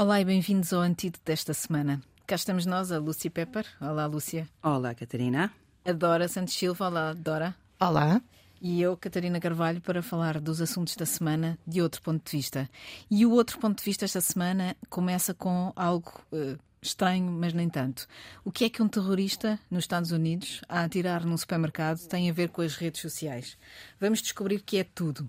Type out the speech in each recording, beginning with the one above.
Olá e bem-vindos ao Antídoto desta semana. Cá estamos nós, a Lúcia Pepper. Olá, Lúcia. Olá, Catarina. A Dora Santos Silva. Olá, Dora. Olá. E eu, Catarina Carvalho, para falar dos assuntos da semana de outro ponto de vista. E o outro ponto de vista esta semana começa com algo uh, estranho, mas nem tanto. O que é que um terrorista nos Estados Unidos a atirar num supermercado tem a ver com as redes sociais? Vamos descobrir que é tudo.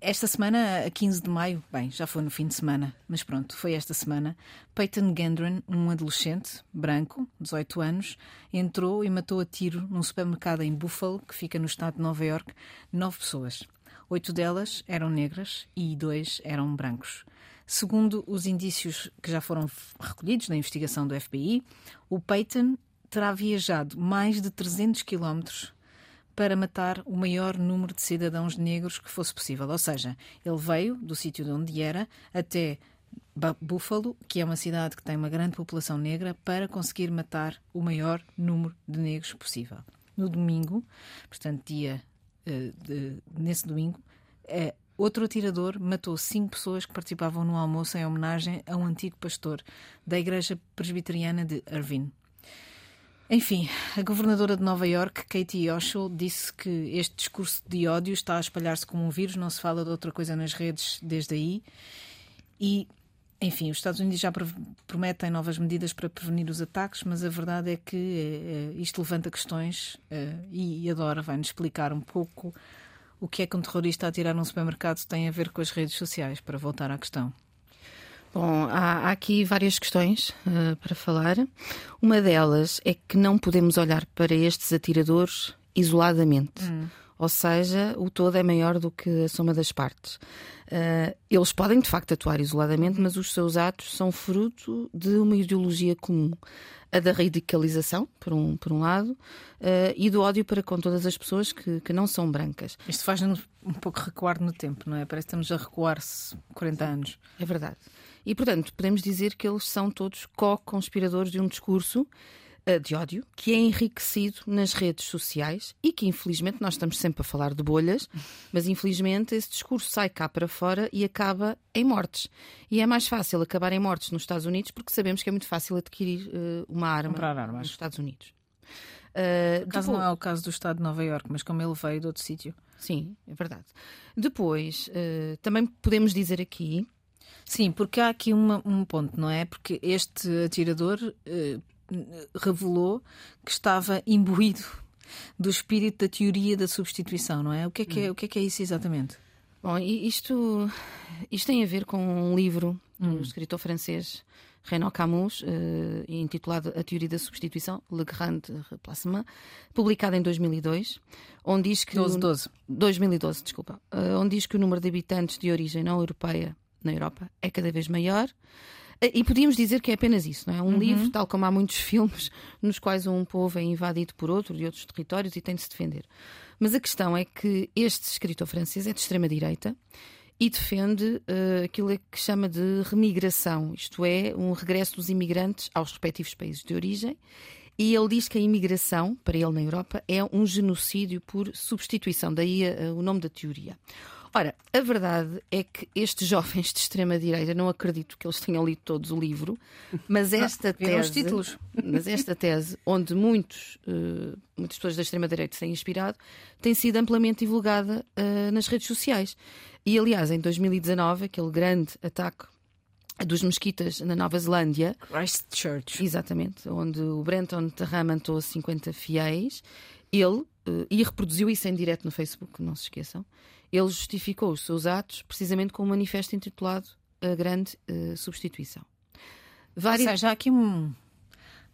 Esta semana, a 15 de maio, bem, já foi no fim de semana, mas pronto, foi esta semana. Peyton Gendron, um adolescente branco, 18 anos, entrou e matou a tiro num supermercado em Buffalo, que fica no estado de Nova York, nove pessoas. Oito delas eram negras e dois eram brancos. Segundo os indícios que já foram recolhidos na investigação do FBI, o Peyton terá viajado mais de 300 quilómetros para matar o maior número de cidadãos negros que fosse possível. Ou seja, ele veio do sítio de onde era até Buffalo, que é uma cidade que tem uma grande população negra, para conseguir matar o maior número de negros possível. No domingo, portanto, dia uh, de, nesse domingo, uh, outro atirador matou cinco pessoas que participavam no almoço em homenagem a um antigo pastor da Igreja Presbiteriana de Irvine. Enfim, a governadora de Nova York, Katie Hochul, disse que este discurso de ódio está a espalhar-se como um vírus, não se fala de outra coisa nas redes desde aí. E, enfim, os Estados Unidos já prometem novas medidas para prevenir os ataques, mas a verdade é que eh, isto levanta questões eh, e a Dora vai-nos explicar um pouco o que é que um terrorista a tirar num supermercado tem a ver com as redes sociais, para voltar à questão. Bom, há, há aqui várias questões uh, para falar. Uma delas é que não podemos olhar para estes atiradores isoladamente. Hum. Ou seja, o todo é maior do que a soma das partes. Uh, eles podem, de facto, atuar isoladamente, mas os seus atos são fruto de uma ideologia comum. A da radicalização, por um, por um lado, uh, e do ódio para com todas as pessoas que, que não são brancas. Isto faz-nos um pouco recuar no tempo, não é? Parece que estamos a recuar-se 40 anos. É verdade. E, portanto, podemos dizer que eles são todos co-conspiradores de um discurso de ódio que é enriquecido nas redes sociais e que, infelizmente, nós estamos sempre a falar de bolhas, mas, infelizmente, esse discurso sai cá para fora e acaba em mortes. E é mais fácil acabar em mortes nos Estados Unidos porque sabemos que é muito fácil adquirir uh, uma arma nos Estados Unidos. Uh, caso depois... não é o caso do Estado de Nova Iorque, mas como ele veio de outro sítio. Sim, é verdade. Depois, uh, também podemos dizer aqui Sim, porque há aqui uma, um ponto, não é? Porque este atirador eh, revelou que estava imbuído do espírito da teoria da substituição, não é? O que é que é, hum. o que é, que é isso exatamente? Bom, isto, isto tem a ver com um livro hum. do escritor francês Renaud Camus, uh, intitulado A Teoria da Substituição, Le Grand Replacement, publicado em 2002, onde diz que. 12, 12. 2012, desculpa. Uh, onde diz que o número de habitantes de origem não europeia na Europa é cada vez maior. E podíamos dizer que é apenas isso, não é? Um uhum. livro, tal como há muitos filmes, nos quais um povo é invadido por outro de outros territórios e tem de se defender. Mas a questão é que este escritor francês é de extrema-direita e defende uh, aquilo que chama de remigração, isto é, um regresso dos imigrantes aos respectivos países de origem. E ele diz que a imigração, para ele na Europa, é um genocídio por substituição, daí uh, o nome da teoria. Ora, a verdade é que estes jovens de extrema-direita, não acredito que eles tenham lido todos o livro, mas esta tese. títulos. Mas esta tese, onde muitos, uh, muitas pessoas da extrema-direita se têm inspirado, tem sido amplamente divulgada uh, nas redes sociais. E, aliás, em 2019, aquele grande ataque dos mesquitas na Nova Zelândia. Christchurch. Exatamente, onde o Brenton Terra matou 50 fiéis. Ele, uh, e reproduziu isso em direto no Facebook, não se esqueçam ele justificou os seus atos precisamente com um manifesto intitulado A Grande uh, Substituição. Várias... Ou seja, há aqui um,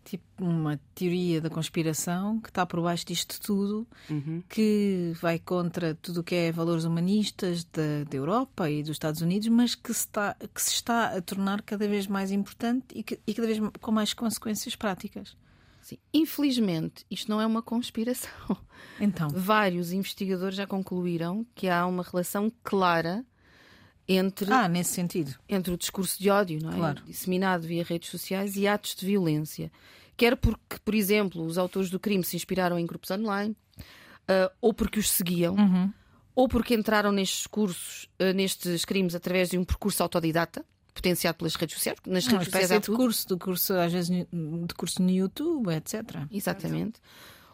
tipo, uma teoria da conspiração que está por baixo disto tudo, uhum. que vai contra tudo o que é valores humanistas da, da Europa e dos Estados Unidos, mas que se, está, que se está a tornar cada vez mais importante e, que, e cada vez com mais consequências práticas. Sim. Infelizmente, isto não é uma conspiração. Então. Vários investigadores já concluíram que há uma relação clara entre. Ah, nesse sentido. Entre o discurso de ódio, não é? Claro. Disseminado via redes sociais e atos de violência. Quer porque, por exemplo, os autores do crime se inspiraram em grupos online, uh, ou porque os seguiam, uhum. ou porque entraram nestes cursos, uh, nestes crimes, através de um percurso autodidata potenciado pelas redes sociais. Nas Uma redes sociais há de tudo. curso, de curso, às vezes de curso no YouTube, etc. Exatamente.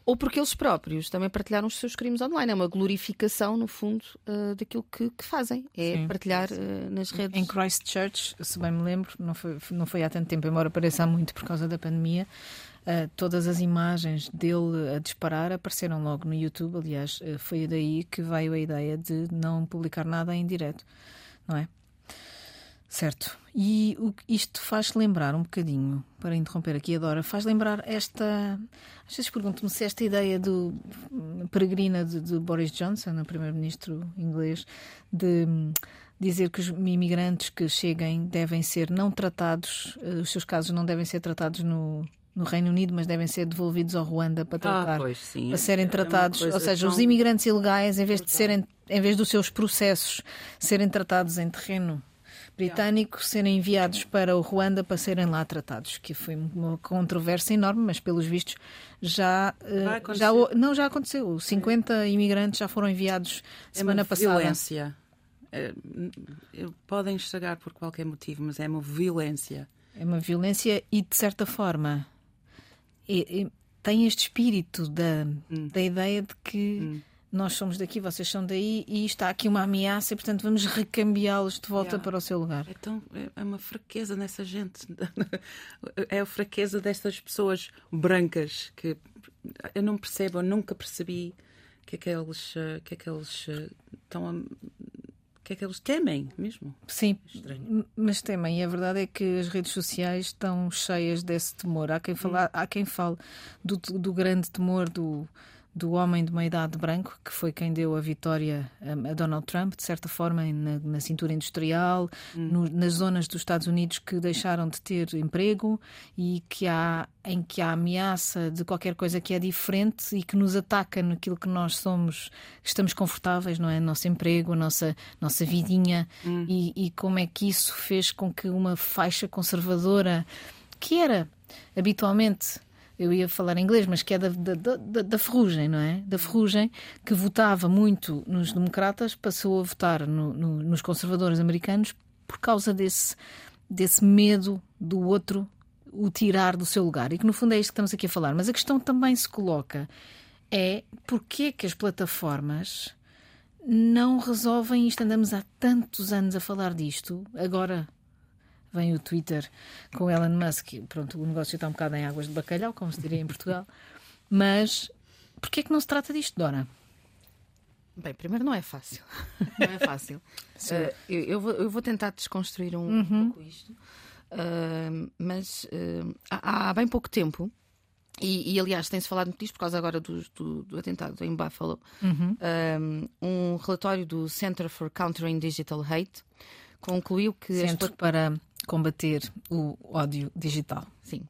Ou porque eles próprios também partilharam os seus crimes online. É uma glorificação, no fundo, uh, daquilo que, que fazem. É Sim. partilhar uh, nas redes. Em Christchurch, se bem me lembro, não foi, não foi há tanto tempo, embora pareça há muito por causa da pandemia, uh, todas as imagens dele a disparar apareceram logo no YouTube. Aliás, uh, foi daí que veio a ideia de não publicar nada em direto, não é? Certo. E o, isto faz lembrar um bocadinho, para interromper aqui a Dora, faz lembrar esta. Às vezes pergunto-me se esta ideia do hum, peregrina de, de Boris Johnson, o primeiro-ministro inglês, de hum, dizer que os imigrantes que cheguem devem ser não tratados, uh, os seus casos não devem ser tratados no, no Reino Unido, mas devem ser devolvidos ao Ruanda para tratar, Ah, pois, sim. para serem É tratados, ou seja, os tão- imigrantes ilegais, em vez de serem, em vez dos seus processos serem tratados em terreno britânico, serem enviados para o Ruanda para serem lá tratados, que foi uma controvérsia enorme, mas pelos vistos já eh, já não já aconteceu. 50 imigrantes já foram enviados É semana uma passada. violência. É, podem estragar por qualquer motivo, mas é uma violência. É uma violência e, de certa forma, é- é- tem este espírito da, Hum. da ideia de que nós somos daqui, vocês são daí e está aqui uma ameaça e, portanto, vamos recambiá-los de volta Yeah. para o seu lugar. É, tão, é- é uma fraqueza nessa gente. É a fraqueza destas pessoas brancas que eu não percebo, eu nunca percebi que aqueles, eh, que aqueles eh, estão a- que aqueles temem mesmo. Sim, Estranho. m- mas também a verdade é que as redes sociais estão cheias desse temor. Há quem, fala, há quem fale do, do grande temor do, do homem de uma idade branco, que foi quem deu a vitória a Donald Trump, de certa forma, na, na cintura industrial, no- nas zonas dos Estados Unidos que deixaram de ter emprego e que há, em que há ameaça de qualquer coisa que é diferente e que nos ataca naquilo que nós somos, estamos confortáveis, não é? Nosso emprego, a nossa, nossa vidinha. E, e como é que isso fez com que uma faixa conservadora que era habitualmente eu ia falar em inglês, mas que é da, da, da, da ferrugem, não é? Da ferrugem, que votava muito nos democratas, passou a votar no- no- nos conservadores americanos por causa desse, desse medo do outro o tirar do seu lugar. E que no fundo é isto que estamos aqui a falar. Mas a questão também se coloca é porquê que as plataformas não resolvem isto? Andamos há tantos anos a falar disto, agora vem o Twitter com Elon Musk. Pronto, o negócio está um bocado em águas de bacalhau, como se diria em Portugal. Mas porquê é que não se trata disto, Dora? Bem, primeiro não é fácil. Não é fácil. Eh, eu, eu vou, eu vou tentar desconstruir um, um pouco isto. Eh, mas eh, há, há bem pouco tempo, e, e, aliás tem-se falado muito disto por causa agora do, do, do atentado em Buffalo, eh, um relatório do Center for Countering Digital Hate concluiu que Centro para combater o ódio digital. Sim.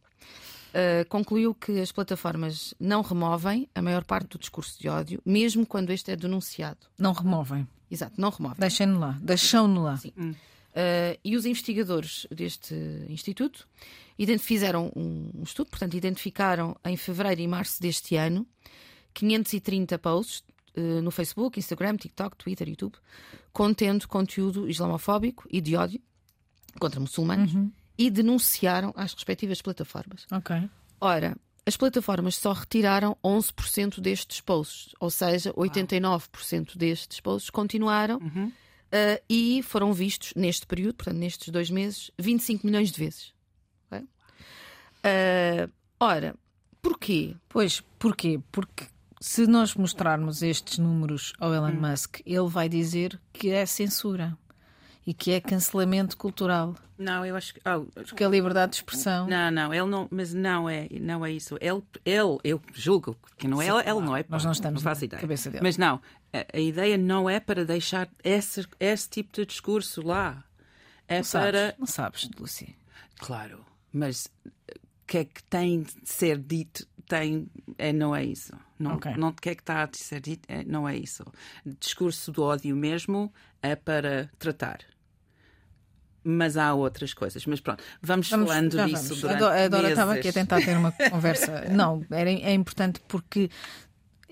Uh, concluiu que as plataformas não removem a maior parte do discurso de ódio, mesmo quando este é denunciado. Não removem. Exato, não removem. Deixem-no lá. Deixam-no lá. Sim. Uh, e os investigadores deste instituto fizeram um estudo, portanto, identificaram em fevereiro e março deste ano 530 posts uh, no Facebook, Instagram, TikTok, Twitter, YouTube, contendo conteúdo islamofóbico e de ódio contra muçulmanos e denunciaram às respectivas plataformas. Ok. Ora, as plataformas só retiraram 11% destes posts, ou seja, 89% destes posts continuaram uh, e foram vistos neste período, portanto, nestes dois meses, 25 milhões de vezes. Ok? Uh, ora, porquê? Pois, porquê? Porque se nós mostrarmos estes números ao Elon Musk, ele vai dizer que é censura e que é cancelamento cultural. Não, eu acho que. oh, Porque a liberdade de expressão. não, não, ele não, mas não é, não é isso. Ele, ele eu julgo que não é, ele, ele não é. Nós não estamos faço na ideia. cabeça dele. Mas não, a, a ideia não é para deixar esse, esse tipo de discurso lá. É não sabes, para. não sabes, Lucy. Claro, mas o que é que tem de ser dito? Tem, é, não é isso. Não, Ok. não o que é que está a ser dito? É, não é isso. Discurso do ódio mesmo é para tratar. Mas há outras coisas. Mas pronto, vamos, Vamos- falando disso vamos. durante A Do- a Dora estava aqui a tentar ter uma conversa. Não, era, é importante porque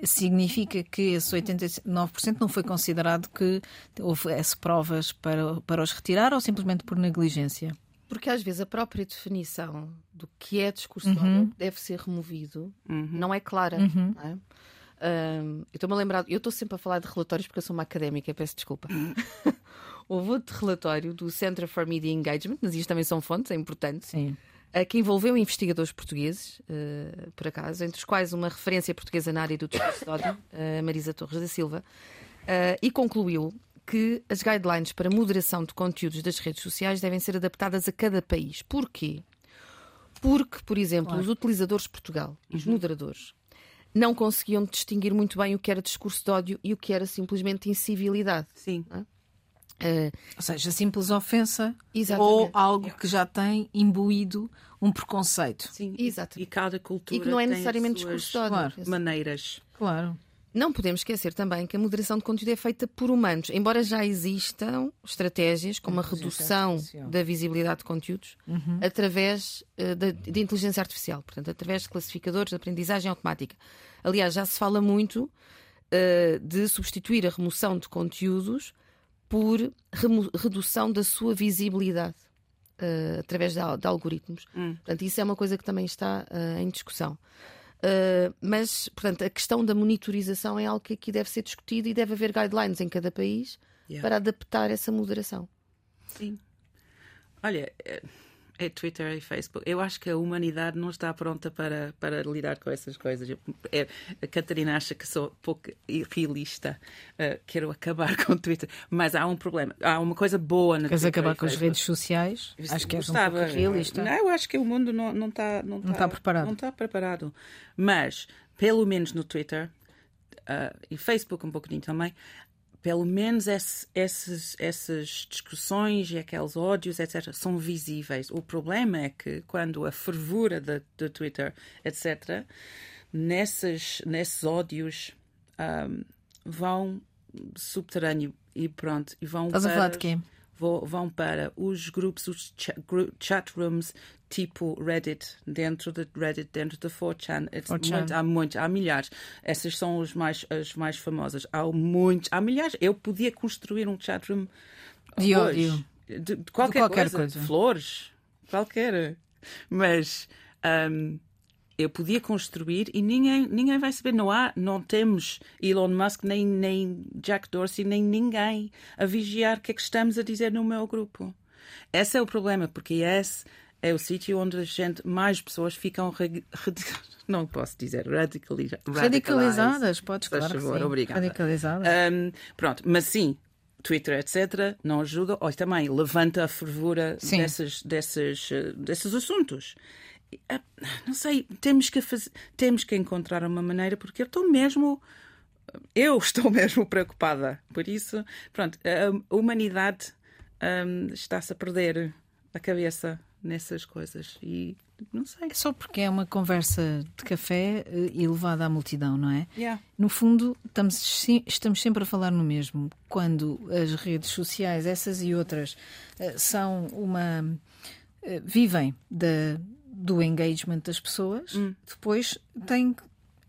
significa que esse 89% não foi considerado que houvesse provas para, para os retirar ou simplesmente por negligência? Porque às vezes a própria definição do que é discurso uhum. deve ser removido uhum. não é clara. Uhum. Não é? eu estou-me a lembrar, eu estou sempre a falar de relatórios porque eu sou uma académica, peço desculpa. Houve outro relatório do Center for Media Engagement, mas isto também são fontes, é importante. Sim. Que envolveu investigadores portugueses, uh, por acaso, entre os quais uma referência portuguesa na área do discurso de ódio, uh, Marisa Torres da Silva, uh, e concluiu que as guidelines para moderação de conteúdos das redes sociais devem ser adaptadas a cada país. Porquê? Porque, por exemplo, claro. os utilizadores de Portugal, os uhum. moderadores, não conseguiam distinguir muito bem o que era discurso de ódio e o que era simplesmente incivilidade. Sim. Uh, ou seja, simples ofensa Exatamente. ou algo que já tem imbuído um preconceito. Sim, Exato. E cada cultura e que não é necessariamente discurso de ódio. Claro. maneiras. Claro. Não podemos esquecer também que a moderação de conteúdo é feita por humanos, embora já existam estratégias como a redução da visibilidade de conteúdos uhum. através uh, de, de, inteligência artificial, portanto, através de classificadores de aprendizagem automática. Aliás, já se fala muito uh, de substituir a remoção de conteúdos por redução da sua visibilidade. Uh, através de, de algoritmos. Hum. Portanto, isso é uma coisa que também está em discussão. Uh, mas, portanto, a questão da monitorização é algo que aqui deve ser discutido e deve haver guidelines em cada país yeah. para adaptar essa moderação. Sim. Olha, é, é Twitter e Facebook. Eu acho que a humanidade não está pronta para, para lidar com essas coisas. É, a Catarina acha que sou pouco realista. Uh, quero acabar com o Twitter. Mas há um problema. Há uma coisa boa na Queres Twitter acabar com as redes sociais? Acho que és um pouco realista. Não, eu acho que o mundo não, não, está, não, não está preparado. Não está preparado. Mas, pelo menos no Twitter, Uh, e Facebook um pouquinho também, pelo menos esse, esses, essas discussões e aqueles ódios, etc., são visíveis. O problema é que quando a fervura do Twitter, etc., nesses, nesses ódios um, vão subterrâneo e pronto, e vão Estás para, a falar de quê? Vão para os grupos, os chat rooms tipo Reddit, dentro de Reddit, dentro de 4chan. 4chan. Muito, há muitos, há milhares. Essas são os mais, as mais famosas. Há muitos, há milhares. Eu podia construir um chatroom de ódio. De, de, qualquer, de qualquer coisa. coisa. Flores, qualquer. Mas um, eu podia construir e ninguém, ninguém vai saber. Não há, não temos Elon Musk, nem, nem Jack Dorsey, nem ninguém a vigiar o que é que estamos a dizer no meu grupo. Esse é o problema, porque esse é o sítio onde a gente, mais pessoas ficam não posso dizer radicaliza radicalizadas, podes claro favor, obrigada. Radicalizadas. Um, pronto, mas sim, Twitter, etc., não ajuda. Olha, também levanta a fervura desses, desses, eh, desses assuntos. Não sei, temos que, fazer, temos que encontrar uma maneira, porque eu estou mesmo. Eu estou mesmo preocupada. Por isso, pronto, a humanidade um, está-se a perder a cabeça nessas coisas e não sei. É só porque é uma conversa de café eh, e levada à multidão, não é? Yeah. No fundo, estamos, estamos sempre a falar no mesmo. Quando as redes sociais, essas e outras, eh, são uma. Eh, vivem da, do engagement das pessoas, hum. depois tem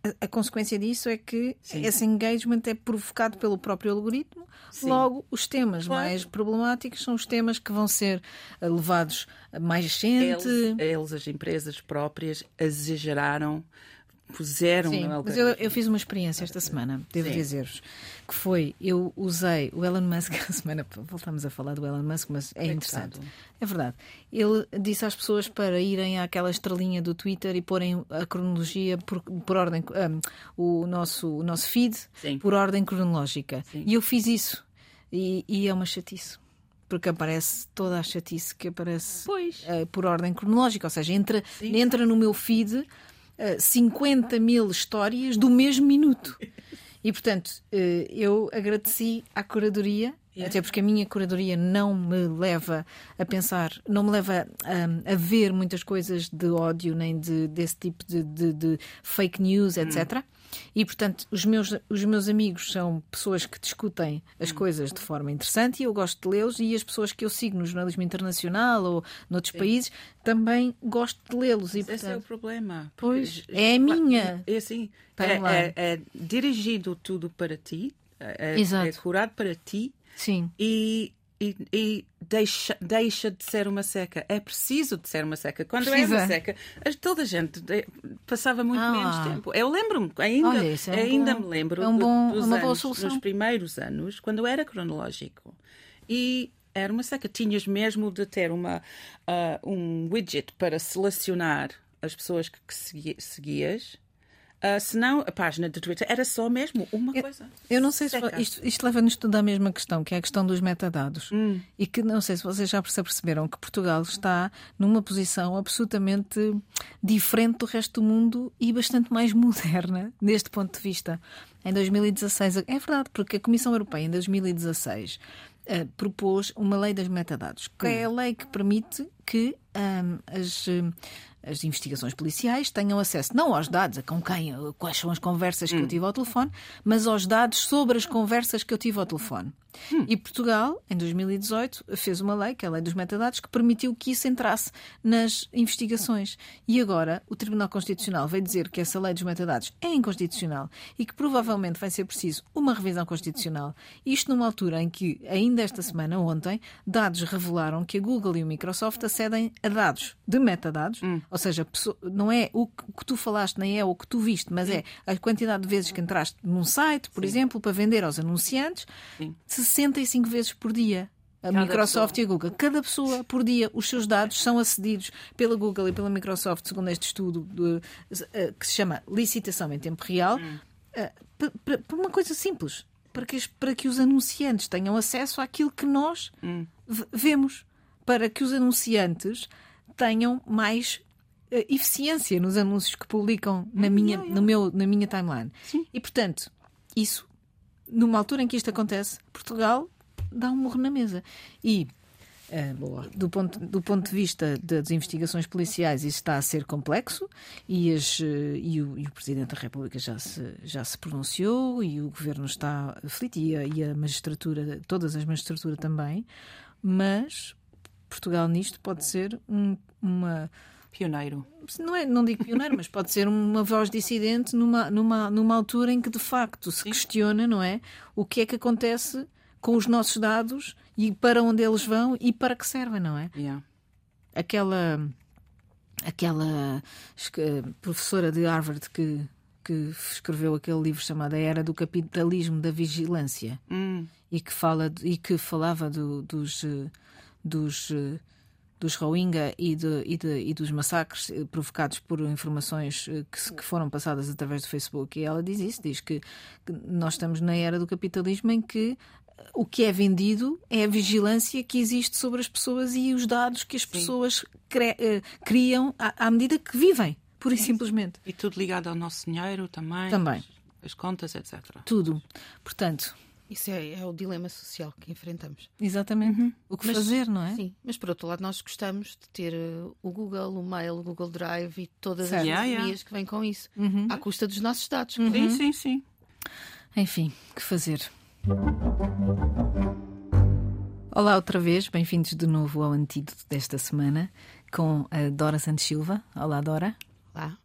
a, a, consequência disso é que Sim. esse engagement é provocado pelo próprio algoritmo. Sim. Logo, os temas claro. mais problemáticos são os temas que vão ser eh, levados a mais gente. Eles, eles as empresas próprias, exageraram puseram Sim, mas eu, eu, fiz uma experiência esta semana, devo dizer-vos, que foi, eu usei o Elon Musk, a semana voltamos a falar do Elon Musk, mas é, é interessante. É verdade. Ele disse às pessoas para irem àquela estrelinha do Twitter e porem a cronologia por, por ordem, um, o, nosso, o nosso feed Sim. por ordem cronológica. Sim. E eu fiz isso. E, e é uma chatice porque aparece toda a chatice que aparece uh, por ordem cronológica, ou seja, entra, entra no meu feed 50 eh, mil histórias do mesmo minuto. E, portanto, eh, eu agradeci à curadoria Até porque a minha curadoria não me leva a pensar, não me leva a, a ver muitas coisas de ódio, nem de, desse tipo de, de, de fake news, etc. Hum. E, portanto, os meus, os meus amigos são pessoas que discutem as coisas de forma interessante e eu gosto de lê-los. E as pessoas que eu sigo no jornalismo internacional ou noutros Sim. países também gosto de lê-los. E, portanto, esse é o problema. Pois, é a minha. É assim, é, é, é, dirigido tudo para ti, é, é, é curado para ti. Sim. E e, e, deixa, deixa de ser uma seca. É preciso de ser uma seca. Quando Precisa. é uma seca, toda a gente passava muito ah. menos tempo. Eu lembro-me, ainda, Olha, é ainda bom, me lembro é um bom, dos anos, nos primeiros anos, quando era cronológico. E era uma seca. Tinhas mesmo de ter uma, uh, um widget para selecionar as pessoas que, que seguias Uh, senão a página de Twitter era só mesmo uma eu, coisa. Eu não sei se isto, isto leva-nos tudo à mesma questão, que é a questão dos metadados. Hum. E que não sei se vocês já perceberam que Portugal está numa posição absolutamente diferente do resto do mundo e bastante mais moderna deste ponto de vista. Em 2016, é verdade, porque a Comissão Europeia em 2016 uh, ah, propôs uma lei dos metadados, que hum. é a lei que permite que as as investigações policiais tenham acesso não aos dados, a com quem, quais são as conversas que hum. eu tive ao telefone, mas aos dados sobre as conversas que eu tive ao telefone. Hum. E Portugal, em 2018, fez uma lei, que é a Lei dos Metadados, que permitiu que isso entrasse nas investigações. E agora o Tribunal Constitucional veio dizer que essa Lei dos Metadados é inconstitucional e que provavelmente vai ser preciso uma revisão constitucional. Isto numa altura em que, ainda esta semana, ontem, dados revelaram que a Google e o Microsoft acedem a dados de metadados, hum. ou seja, não é o que tu falaste, nem é o que tu viste, mas é a quantidade de vezes que entraste num site, por Sim. exemplo, para vender aos anunciantes. Sim 65 vezes por dia. A Cada Microsoft pessoa. e a Google. Cada pessoa por dia, os seus dados são acedidos pela Google e pela Microsoft, segundo este estudo de, eh, que se chama Licitação em Tempo Real, hum. Eh, para uma coisa simples. Para que, para que os anunciantes tenham acesso àquilo que nós hum. vemos. Para que os anunciantes tenham mais uh, eficiência nos anúncios que publicam na, hum, minha, No meu, na minha timeline. Sim. E, portanto, isso numa altura em que isto acontece, Portugal dá um morro na mesa. E uh, do, ponto, do ponto de vista das investigações policiais, isso está a ser complexo e, as, uh, e, o, e, o, Presidente da República já se, já se pronunciou e o Governo está aflito e a, e a magistratura, todas as magistraturas também, mas Portugal nisto pode ser um, uma Pioneiro. Não, é, não digo pioneiro, mas pode ser uma voz dissidente numa, numa, numa altura em que de facto se Sim. questiona, não é? O que é que acontece com os nossos dados e para onde eles vão e para que servem, não é? Yeah. Aquela, aquela professora de Harvard que, que escreveu aquele livro chamado A Era do Capitalismo da Vigilância hum. e, que fala, e que falava do, dos, dos dos Rohingya e, de, e, de, e, dos massacres eh, provocados por informações eh, que, que, foram passadas através do Facebook. E ela diz isso, diz que, que nós estamos na era do capitalismo em que eh, o que é vendido é a vigilância que existe sobre as pessoas e os dados que as pessoas cre, criam à, à, medida que vivem, pura e simplesmente. E tudo ligado ao nosso dinheiro também. Também. As, as contas, etc. Tudo. Portanto, isso é, é, o dilema social que enfrentamos. Exatamente. Uhum. O que mas, fazer, não é? Sim, mas por outro lado, nós gostamos de ter uh, o Google, o Mail, o Google Drive e todas certo. as yeah, yeah. que vêm com isso, uhum. à custa dos nossos dados. Uhum. Sim, sim, sim. Enfim, que fazer? Olá outra vez, bem-vindos de novo ao Antídoto desta semana com a Dora Santos Silva. Olá, Dora. Olá.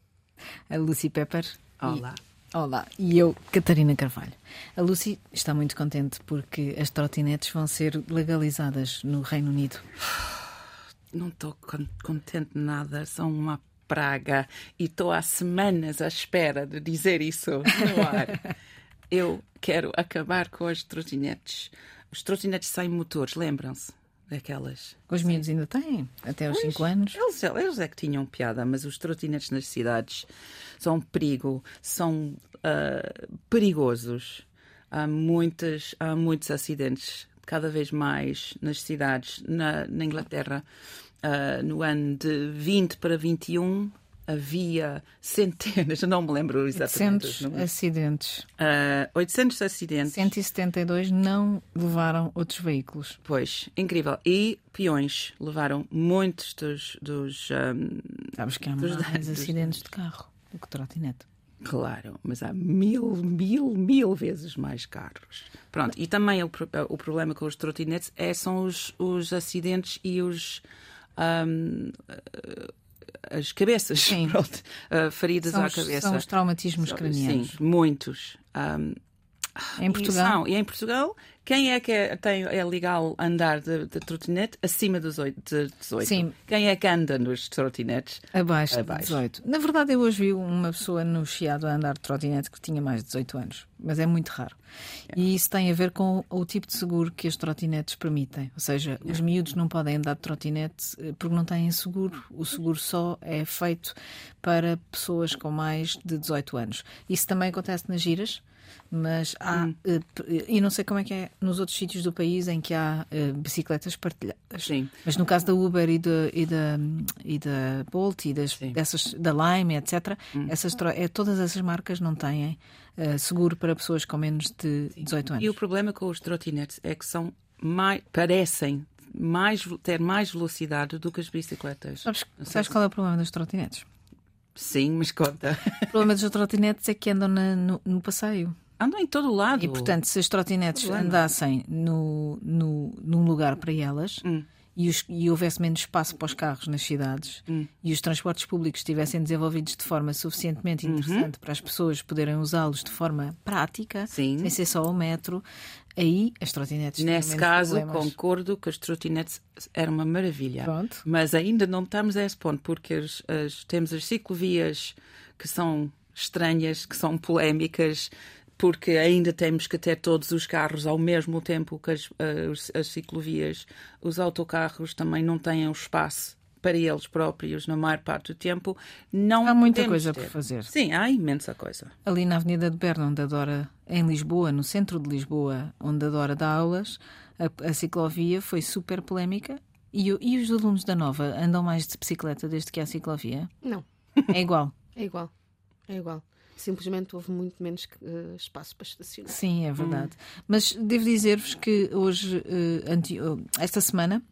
A Lucy Pepper. Olá. E Olá, e eu, Catarina Carvalho. A Lucy está muito contente porque as trotinetes vão ser legalizadas no Reino Unido. Não estou contente nada, são uma praga e estou há semanas à espera de dizer isso no ar. eu quero acabar com as trotinetes. Os trotinetes sem motores, lembram-se? Daquelas. Os miúdos ainda têm, até aos 5 anos. Eles, eles é que tinham piada, mas os trotinetes nas cidades são um perigo, são uh, perigosos. Há, muitas, há muitos acidentes, cada vez mais nas cidades. Na, na Inglaterra, uh, no ano de 20 para 21, havia centenas, não me lembro exatamente. 800 acidentes. Uh, 800 acidentes. 172 não levaram outros veículos. Pois, incrível. E peões levaram muitos dos. dos um, Sabes que há mais acidentes de carro do que trotinete. Claro, mas há mil, mil, mil vezes mais carros. Pronto, e também o, o problema com os trotinetes é, são os, os acidentes e os. Um, as cabeças, Sim. Pronto, uh, feridas são à os, cabeça. São os traumatismos cranianos. Sim, muitos. Um, em Portugal? E, são, e em Portugal quem é que é, tem, é legal andar de, de trotinete acima dos 8, de 18? Sim. Quem é que anda nos trotinetes? Abaixo, Abaixo de 18. Na verdade, eu hoje vi uma pessoa no Chiado a andar de trotinete que tinha mais de 18 anos, mas é muito raro. Yeah. E isso tem a ver com o tipo de seguro que as trotinetes permitem. Ou seja, yeah. os miúdos não podem andar de trotinete eh, porque não têm seguro. O seguro só é feito para pessoas com mais de 18 anos. Isso também acontece nas giras mas há. Hum. Uh, e não sei como é que é nos outros sítios do país em que há uh, bicicletas partilhadas. Sim. Mas no caso da Uber e, de, e, da, e da Bolt e das, dessas, da Lime, etc., hum. essas, é, todas essas marcas não têm uh, seguro para pessoas com menos de Sim. 18 anos. E o problema com os trotinetes é que são mais, parecem mais, ter mais velocidade do que as bicicletas. Sabes, sabes qual é o problema das trotinetes? Sim, mas conta. O problema das trotinetes é que andam na, no, no passeio. Andam em todo o lado. E, portanto, se as trotinetes andassem no, no, num lugar para elas hum. e, os, e, houvesse menos espaço para os carros nas cidades hum. e os transportes públicos estivessem desenvolvidos de forma suficientemente uhum. interessante uhum. para as pessoas poderem usá-los de forma prática, Sim. sem ser só o metro, aí as trotinetes Nesse caso, problemas. concordo que as trotinetes eram uma maravilha. Pronto. Mas ainda não estamos a esse ponto, porque as, as, temos as ciclovias que são estranhas, que são polémicas, porque ainda temos que ter todos os carros ao mesmo tempo que as, as, as ciclovias. Os autocarros também não têm o espaço para eles próprios na maior parte do tempo. Não há muita coisa por fazer. Sim, há imensa coisa. Ali na Avenida de Berna, onde adora, em Lisboa, no centro de Lisboa, onde adora dar aulas, a, a ciclovia foi super polémica. E, e os alunos da Nova andam mais de bicicleta desde que há ciclovia? Não. É igual. é igual. É igual simplesmente houve muito menos uh, espaço para estacionar. Sim, é verdade. Hum. Mas devo dizer-vos que hoje, uh, anti, uh, esta semana,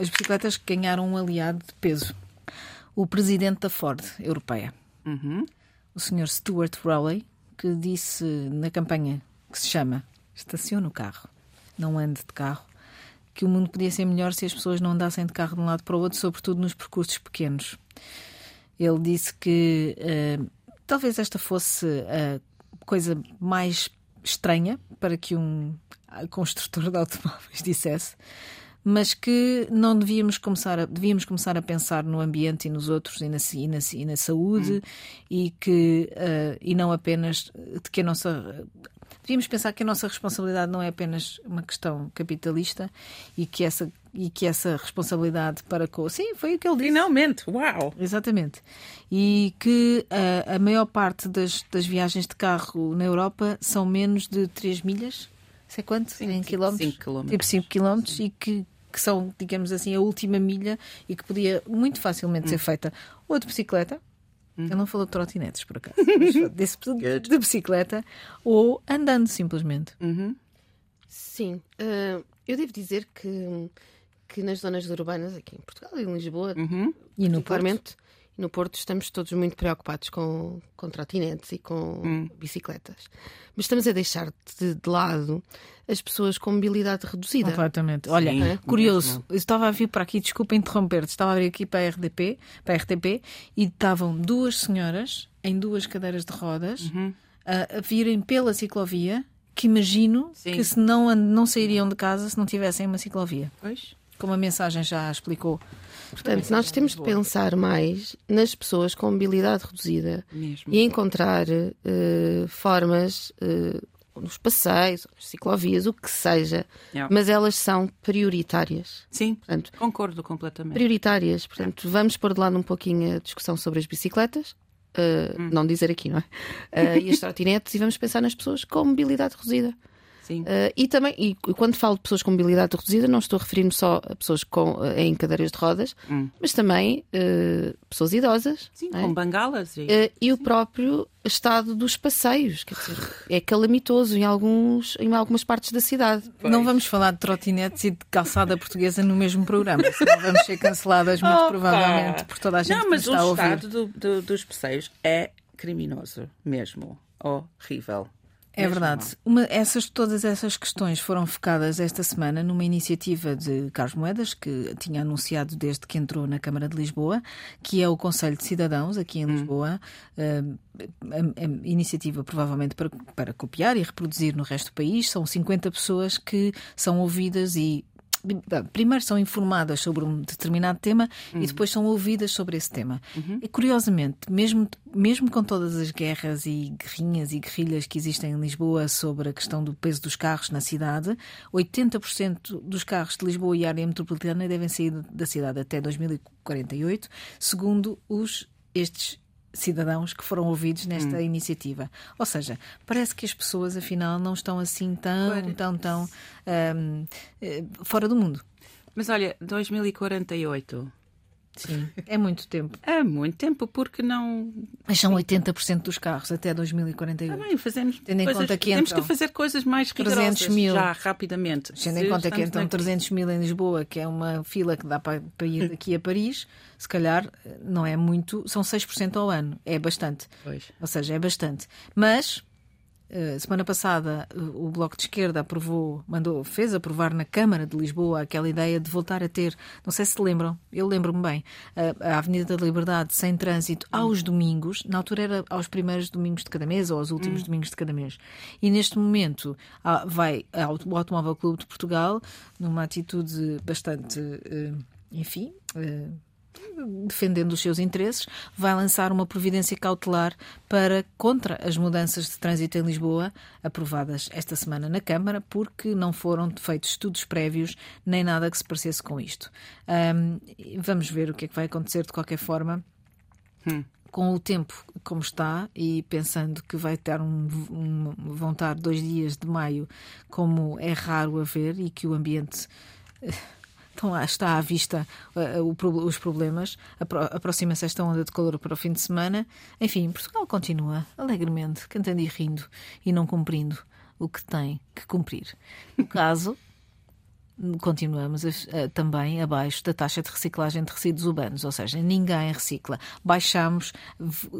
as bicicletas ganharam um aliado de peso. O presidente da Ford europeia, uhum. o Sr. Stuart Rowley, que disse na campanha que se chama Estacione o carro, não ande de carro, que o mundo podia ser melhor se as pessoas não andassem de carro de um lado para o outro, sobretudo nos percursos pequenos. Ele disse que uh, talvez esta fosse a coisa mais estranha para que um construtor de automóveis dissesse, mas que não devíamos começar a, devíamos começar a pensar no ambiente e nos outros e na, e na, e na saúde hum. e que uh, e não apenas de que a nossa devíamos pensar que a nossa responsabilidade não é apenas uma questão capitalista e que essa e que essa responsabilidade para com. Sim, foi o que ele disse. Finalmente, uau! Exatamente. E que a, uh, a maior parte das, das viagens de carro na Europa são menos de 3 milhas. Sei quanto? Cinco, em quilómetros? 5 quilómetros. Tipo 5 quilómetros e que, que são, digamos assim, a última milha e que podia muito facilmente hum. ser feita ou de bicicleta, Hum. Ele não falou de trotinetes, por acaso. Desse, de bicicleta ou andando simplesmente. Uhum. Sim. Uh, eu devo dizer que, que nas zonas urbanas, aqui em Portugal e em Lisboa, uhum. e no Porto? E no Porto estamos todos muito preocupados com, com trotinetes e com hum. bicicletas. Mas estamos a deixar de, de, lado as pessoas com mobilidade reduzida. Completamente. Olha, Sim, é? curioso, eu estava a vir para aqui, desculpa interromper-te, estava a vir aqui para a RDP, para a RTP, e estavam duas senhoras em duas cadeiras de rodas uhum. a, a virem pela ciclovia, que imagino Sim. que se não, não sairiam de casa se não tivessem uma ciclovia. Pois. Como a mensagem já explicou. Portanto, nós temos de pensar mais nas pessoas com mobilidade reduzida Mesmo. e encontrar uh, formas uh, nos passeios, nas ciclovias, o que seja, yeah. mas elas são prioritárias. Sim, Portanto, concordo completamente. Prioritárias. Portanto, yeah. vamos pôr de lado um pouquinho a discussão sobre as bicicletas, uh, hum. não dizer aqui, não é? e as trotinetes, e vamos pensar nas pessoas com mobilidade reduzida. Sim. Uh, e também, e quando falo de pessoas com mobilidade reduzida, não estou a referir-me só a pessoas com, uh, em cadeiras de rodas, Hum. mas também uh, pessoas idosas. Sim, não é? com bangalas. E... Uh, e o próprio estado dos passeios, quer dizer, é calamitoso em, alguns, em algumas partes da cidade. Não vamos falar de trotinetes e de calçada portuguesa no mesmo programa, senão vamos ser canceladas muito Opa! provavelmente por toda a gente Não, que mas está a o ouvir. estado do- do- dos passeios é criminoso mesmo. Horrível. É verdade. Uma- essas, todas essas questões foram focadas esta semana numa iniciativa de Carlos Moedas, que tinha anunciado desde que entrou na Câmara de Lisboa, que é o Conselho de Cidadãos, aqui em Lisboa. Eh, a, a iniciativa, provavelmente, para, para copiar e reproduzir no resto do país. São 50 pessoas que são ouvidas e. Primeiro são informadas sobre um determinado tema e depois são ouvidas sobre esse tema. E curiosamente, mesmo, mesmo com todas as guerras e guerrinhas e guerrilhas que existem em Lisboa sobre a questão do peso dos carros na cidade, 80% dos carros de Lisboa e área metropolitana devem sair da cidade até 2048, segundo os estes cidadãos que foram ouvidos nesta iniciativa. Ou seja, parece que as pessoas afinal não estão assim tão, Claro. tão, tão ahm, eh, fora do mundo. Mas olha, 2048 Sim, é muito tempo. é muito tempo, porque não. Mas são 80% dos carros até 2048. Também fazemos. Tendo em coisas- conta que temos que fazer coisas mais 300 rigorosas mil. já rapidamente. Tendo em conta que entram na- 300 mil em Lisboa, que é uma fila que dá para, para ir daqui a Paris, se calhar não é muito, são 6% ao ano. É bastante. Pois. Ou seja, é bastante. Mas, eh, semana passada, eh, o Bloco de Esquerda aprovou, mandou, fez aprovar na Câmara de Lisboa aquela ideia de voltar a ter, não sei se se lembram, eu lembro-me bem, a, a Avenida da Liberdade sem trânsito aos domingos, na altura era aos primeiros domingos de cada mês ou aos últimos domingos de cada mês. E neste momento vai ao- o Automóvel Clube de Portugal, numa atitude bastante, eh, enfim. Eh, defendendo os seus interesses, vai lançar uma providência cautelar para contra as mudanças de trânsito em Lisboa, aprovadas esta semana na Câmara, porque não foram feitos estudos prévios nem nada que se parecesse com isto. Ahm, vamos ver o que é que vai acontecer de qualquer forma. Com o tempo como está e pensando que vai ter um, um- vão estar dois dias de maio como é raro haver e que o ambiente então, lá está à vista uh, uh, o os problemas. Apro- Aproxima-se esta onda de calor para o fim de semana. Enfim, Portugal continua alegremente, cantando e rindo e não cumprindo o que tem que cumprir. No caso, continuamos a- a- também abaixo da taxa de reciclagem de resíduos urbanos, ou seja, ninguém recicla. Baixamos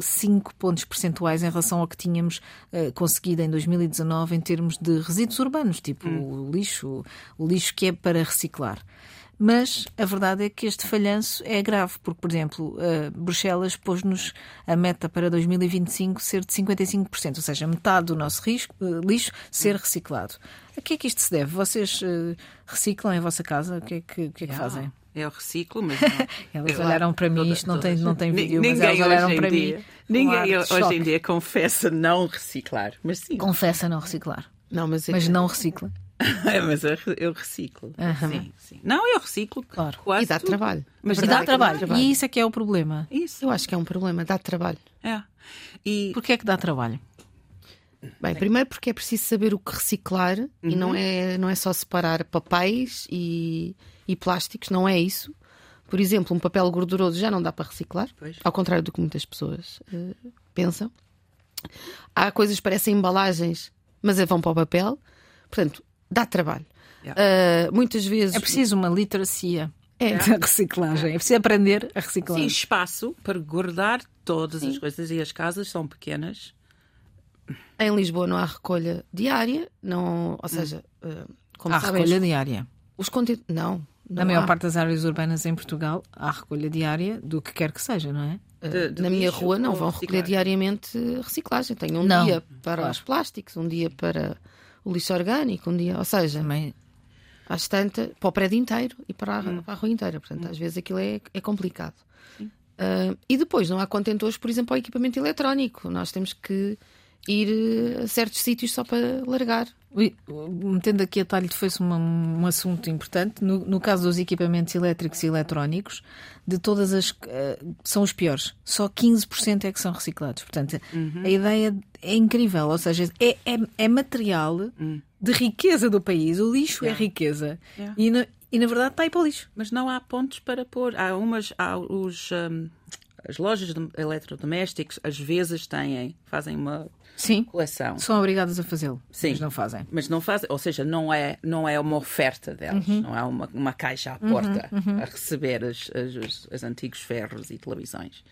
5 pontos percentuais em relação ao que tínhamos eh, conseguido em 2019 em termos de resíduos urbanos, tipo o lixo, o lixo que é para reciclar. Mas a verdade é que este falhanço é grave, porque, por exemplo, eh, Bruxelas pôs-nos a meta para 2025 ser de 55%, ou seja, metade do nosso risco- eh, lixo ser reciclado. A que é que isto se deve? Vocês eh, reciclam em vossa casa? O que é que, que, é que fazem? Eu reciclo, mas. Elas olharam para mim, toda- isto não tem, não tem vídeo, mas ninguém elas olharam para dia, mim. Ninguém hoje choque. em dia confessa não reciclar. Mas sim. Confessa não reciclar, Não, mas, é mas não recicla. mas eu, eu reciclo. Aham. Sim, sim. Não, eu reciclo. Claro. Quase E dá tudo. trabalho. Mas E dá é trabalho. trabalho. E isso é que é o problema. Isso. Eu acho que é um problema, dá trabalho. É. E Porquê é que dá trabalho? Bem, primeiro porque é preciso saber o que reciclar e não é, não é só separar papéis e, e plásticos, não é isso. Por exemplo, um papel gorduroso já não dá para reciclar, Pois. ao contrário do que muitas pessoas eh, pensam. Há coisas que parecem embalagens, mas é vão para o papel. Portanto, dá trabalho. Yeah. Eh, muitas vezes. É preciso uma literacia É. da reciclagem. É preciso aprender a reciclar. sim, espaço para guardar todas as coisas. E as casas são pequenas. Em Lisboa não há recolha diária, não, ou seja, eh, como Há sabem, recolha diária. os contentores. Não. Na não maior há. parte das áreas urbanas em Portugal há recolha diária do que quer que seja, não é? De- de na minha rua não vão reciclar? recolher diariamente reciclagem. Tenho um Não, dia para claro. os plásticos, um dia para o lixo orgânico, um dia, ou seja, Também às tantas, para o prédio inteiro e para a, Hum. para a rua inteira. Portanto, às vezes aquilo é, é complicado. Ah, e depois não há contentores, por exemplo, ao equipamento eletrónico. Nós temos que ir a certos sítios só para largar. Metendo aqui a talho de foi um, um assunto importante. No, no, caso dos equipamentos elétricos e eletrónicos, de todas as. Uh, são os piores. Só 15% é que são reciclados. Portanto, uhum. a ideia é incrível. Ou seja, é, é, é material uhum. de riqueza do país. O lixo é yeah. é riqueza. Yeah. E, na, e na verdade está aí para o lixo. Mas não há pontos para pôr. Há umas. Há os. Um, as lojas de eletrodomésticos às vezes têm, fazem uma Sim. coleção. São obrigadas a fazê-lo, mas não fazem. Mas não fazem, ou seja, não é, não é uma oferta delas, uhum. não é uma, uma caixa à porta uhum, uhum. a receber os, os, antigos ferros e televisões.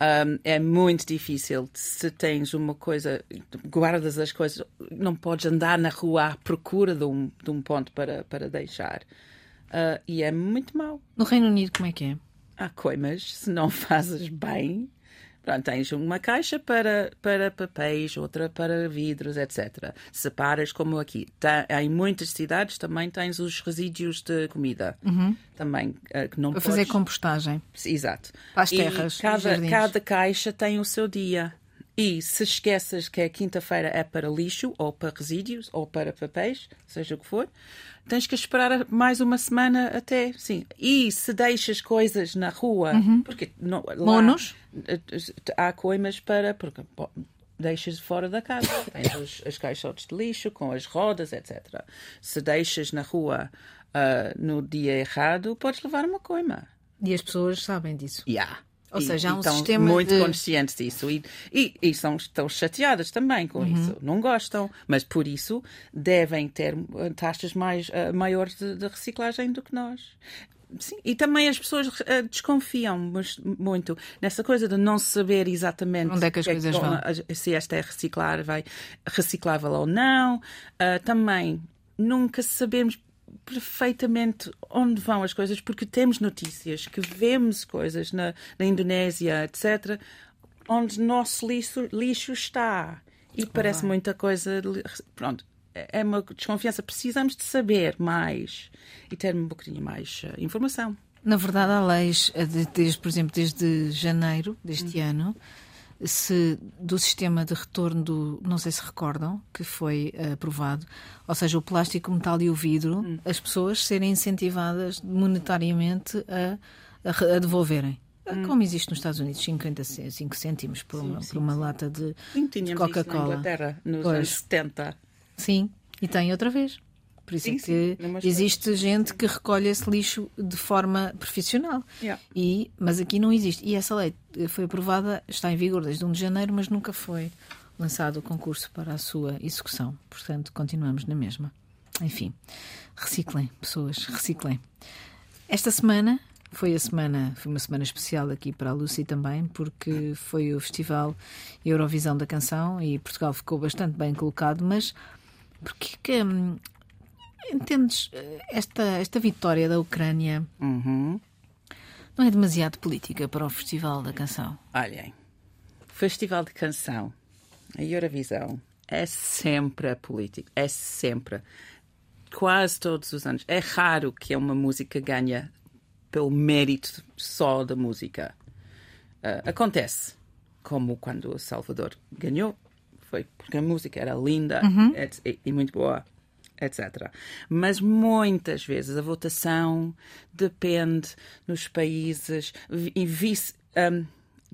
Um, é muito difícil se tens uma coisa, guardas as coisas, não podes andar na rua à procura de um, de um ponto para, para deixar. Uh, e é muito mau. No Reino Unido, como é que é? Há coimas, se não fazes bem, Pronto, tens uma caixa para, para papéis, outra para vidros, etc. Separas como aqui. Tá, em muitas cidades também tens os resíduos de comida. Uhum. Também uh, que não para podes... fazer compostagem. Exato. Para as terras. E cada, cada caixa tem o seu dia. E se esqueces que a quinta-feira é para lixo, ou para resíduos, ou para papéis, seja o que for, tens que esperar mais uma semana até, sim. E se deixas coisas na rua, uhum. porque não, lá, Monos? há coimas para. Porque, bom, deixas fora da casa. Tens os, as caixotes de lixo com as rodas, etc. Se deixas na rua uh, no dia errado, podes levar uma coima. E as pessoas sabem disso. Yeah. Ou e, seja, há um estão sistema muito de... conscientes disso e, e, e, são, estão chateadas também com uhum. isso. Não gostam, mas por isso devem ter eh, taxas mais, uh, maiores de, de, reciclagem do que nós. Sim, e também as pessoas uh, desconfiam muito nessa coisa de não saber exatamente onde é que as é coisas vão. Se esta é reciclar, vai reciclável ou não. Uh, também nunca sabemos perfeitamente onde vão as coisas, porque temos notícias, que vemos coisas na, na Indonésia, etc., onde nosso lixo, lixo está. E parece muita coisa. Pronto, é, é uma desconfiança. Precisamos de saber mais e ter um bocadinho mais uh, informação. Na verdade, há leis, eh, desde, por exemplo, desde janeiro deste uhum. ano, se do sistema de retorno do, não sei se recordam, que foi uh, aprovado, ou seja, o plástico, o metal e o vidro, hum. as pessoas serem incentivadas monetariamente a, a, a devolverem. Hum. Como existe nos Estados Unidos, 55 cêntimos por uma, sim, sim, por uma lata de, de Coca-Cola. Inglaterra, nos pois. anos 70. Sim, e tem outra vez. Por isso sim, é que existe gente que recolhe esse lixo de forma profissional. Yeah. E, mas aqui não existe. E essa lei foi aprovada, está em vigor desde 1 de janeiro, mas nunca foi lançado o concurso para a sua execução. Portanto, continuamos na mesma. Enfim, reciclem, pessoas, reciclem. Esta semana foi a semana, foi uma semana especial aqui para a Lucy também, porque foi o Festival Eurovisão da Canção e Portugal ficou bastante bem colocado, mas porque que hum, entendes eh, esta, esta vitória da Ucrânia uhum. não é demasiado política para o Festival da Canção? Olhem, Festival de Canção, a Eurovisão, é sempre a política, é sempre. Quase todos os anos. É raro que uma música ganha pelo mérito só da música. Uh, acontece, como quando o Salvador ganhou, foi porque a música era linda uhum. e, e muito boa etc. Mas muitas vezes a votação depende nos países e vice. Um,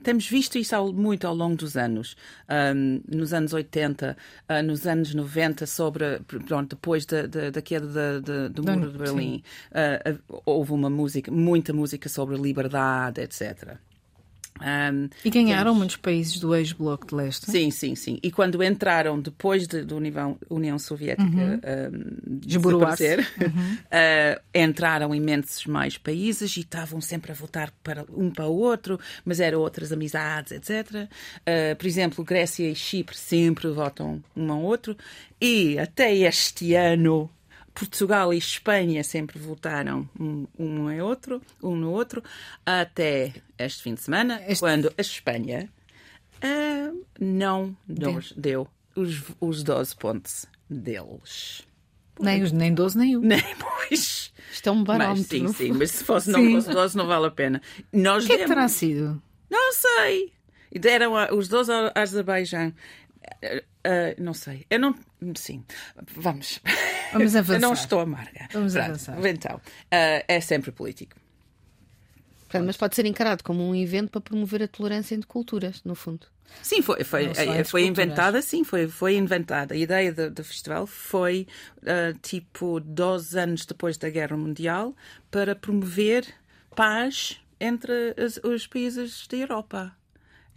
temos visto isso ao, muito ao longo dos anos. Um, nos anos 80, uh, nos anos 90, sobre, pronto, depois da, da, da queda da, do Muro de Berlim, uh, houve uma música, muita música sobre liberdade, etc. Um, e ganharam temos... muitos países do ex-bloco de leste. Sim, sim, sim. E quando entraram depois da de, União, União Soviética uhum. um, desaparecer, uhum. uh, entraram imensos mais países e estavam sempre a votar para um para o outro, mas eram outras amizades, etc. Uh, ah, por exemplo, Grécia e Chipre sempre votam um ao outro. E até este ano Portugal e Espanha sempre votaram um, um em outro, um no outro, até este fim de semana, este... quando a Espanha uh, não nos deu os, os 12 pontos deles. Nem, os, nem 12, nem 1. Nem, pois. Isto é um barómetro. Mas, sim, sim, mas se fosse, não fosse 12, não vale a pena. Nós o que é que terá sido? Não sei. Deram os 12 ao Azerbaijão. Uh, não sei. Eu não. Sim. Vamos. Vamos avançar. Eu não estou amarga. Vamos Pronto. avançar. Então, uh, é sempre político. Portanto, mas pode ser encarado como um evento para promover a tolerância entre culturas, no fundo. Sim, foi, foi, eh, entre foi inventada, sim, foi, foi inventada. A ideia do, do festival foi uh, tipo 12 anos depois da Guerra Mundial para promover paz entre as- os países da Europa.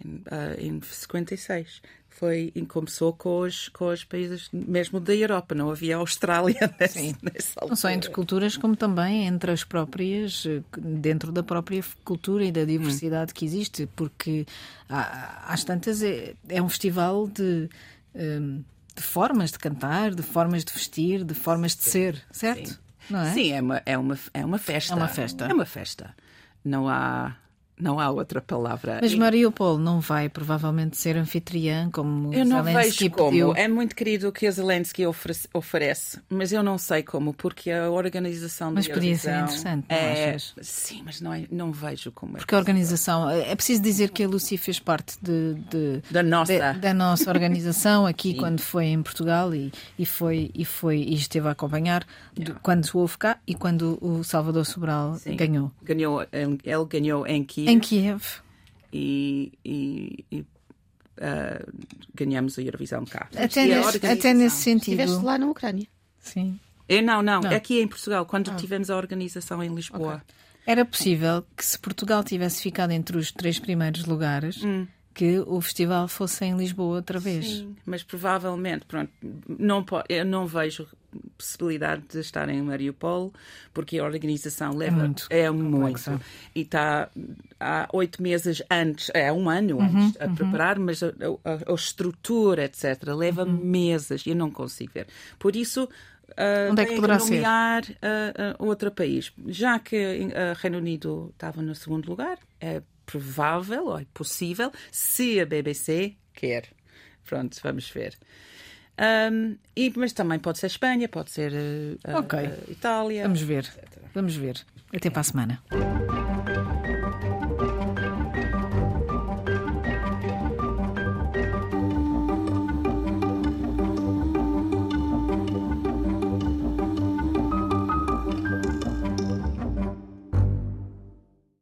Em, uh, em 56. Foi, começou com os, com os países mesmo da Europa, não havia Austrália nesse, nessa Não só altura. entre culturas, como também entre as próprias, eh, dentro da própria cultura e da diversidade que existe, porque há, às tantas é, é um festival de, hum, de formas de cantar, de formas de vestir, de formas de ser, certo? Não é? Sim, é uma, é, uma, é uma festa. É uma festa. É uma festa. Não há, não há outra palavra. Mas Mariupol não vai provavelmente ser anfitriã, como Eu não Zelensky vejo como. pediu. É muito querido o que a Zelensky oferece, oferece, mas eu não sei como, porque a organização Mas podia ser interessante, não é... achas? Sim, mas não, é, não vejo como é. Porque a organização. É preciso dizer que a Lucy fez parte de, de- Da nossa. de- da nossa organização aqui quando foi em Portugal e, e foi e foi e esteve a acompanhar do- quando houve cá e quando o Salvador Sobral Sim. ganhou Ganhou, ele ele ganhou em Kiev em Kiev. e, e- e, ah, ganhamos a Eurovisão cá. Até nesse, até nesse sentido. Estiveste lá na Ucrânia. Sim. Eu, não, não, Não. Ah. aqui em Portugal, quando tivemos a organização em Lisboa. Era possível que se Portugal tivesse ficado entre os três primeiros lugares, Hum. que o festival fosse em Lisboa outra vez. Sim, mas provavelmente, pronto, não, eu não vejo possibilidade de estar em Mariupol, porque a organização leva muito é muito. E está há oito meses antes, é um ano Uhum, antes a preparar, mas a, a- a estrutura, etc., leva Uhum. meses e eu não consigo ver. Por isso. ah, Onde é que poderá ser? nomear ah, ah, outro país. Já que o Reino Unido estava no segundo lugar, é provável ou é possível, se a BBC quer. Pronto, vamos ver. Ahm, e, mas também pode ser Espanha, pode ser ah, Ok. ah, Itália. Vamos ver. Vamos ver. Até para a semana.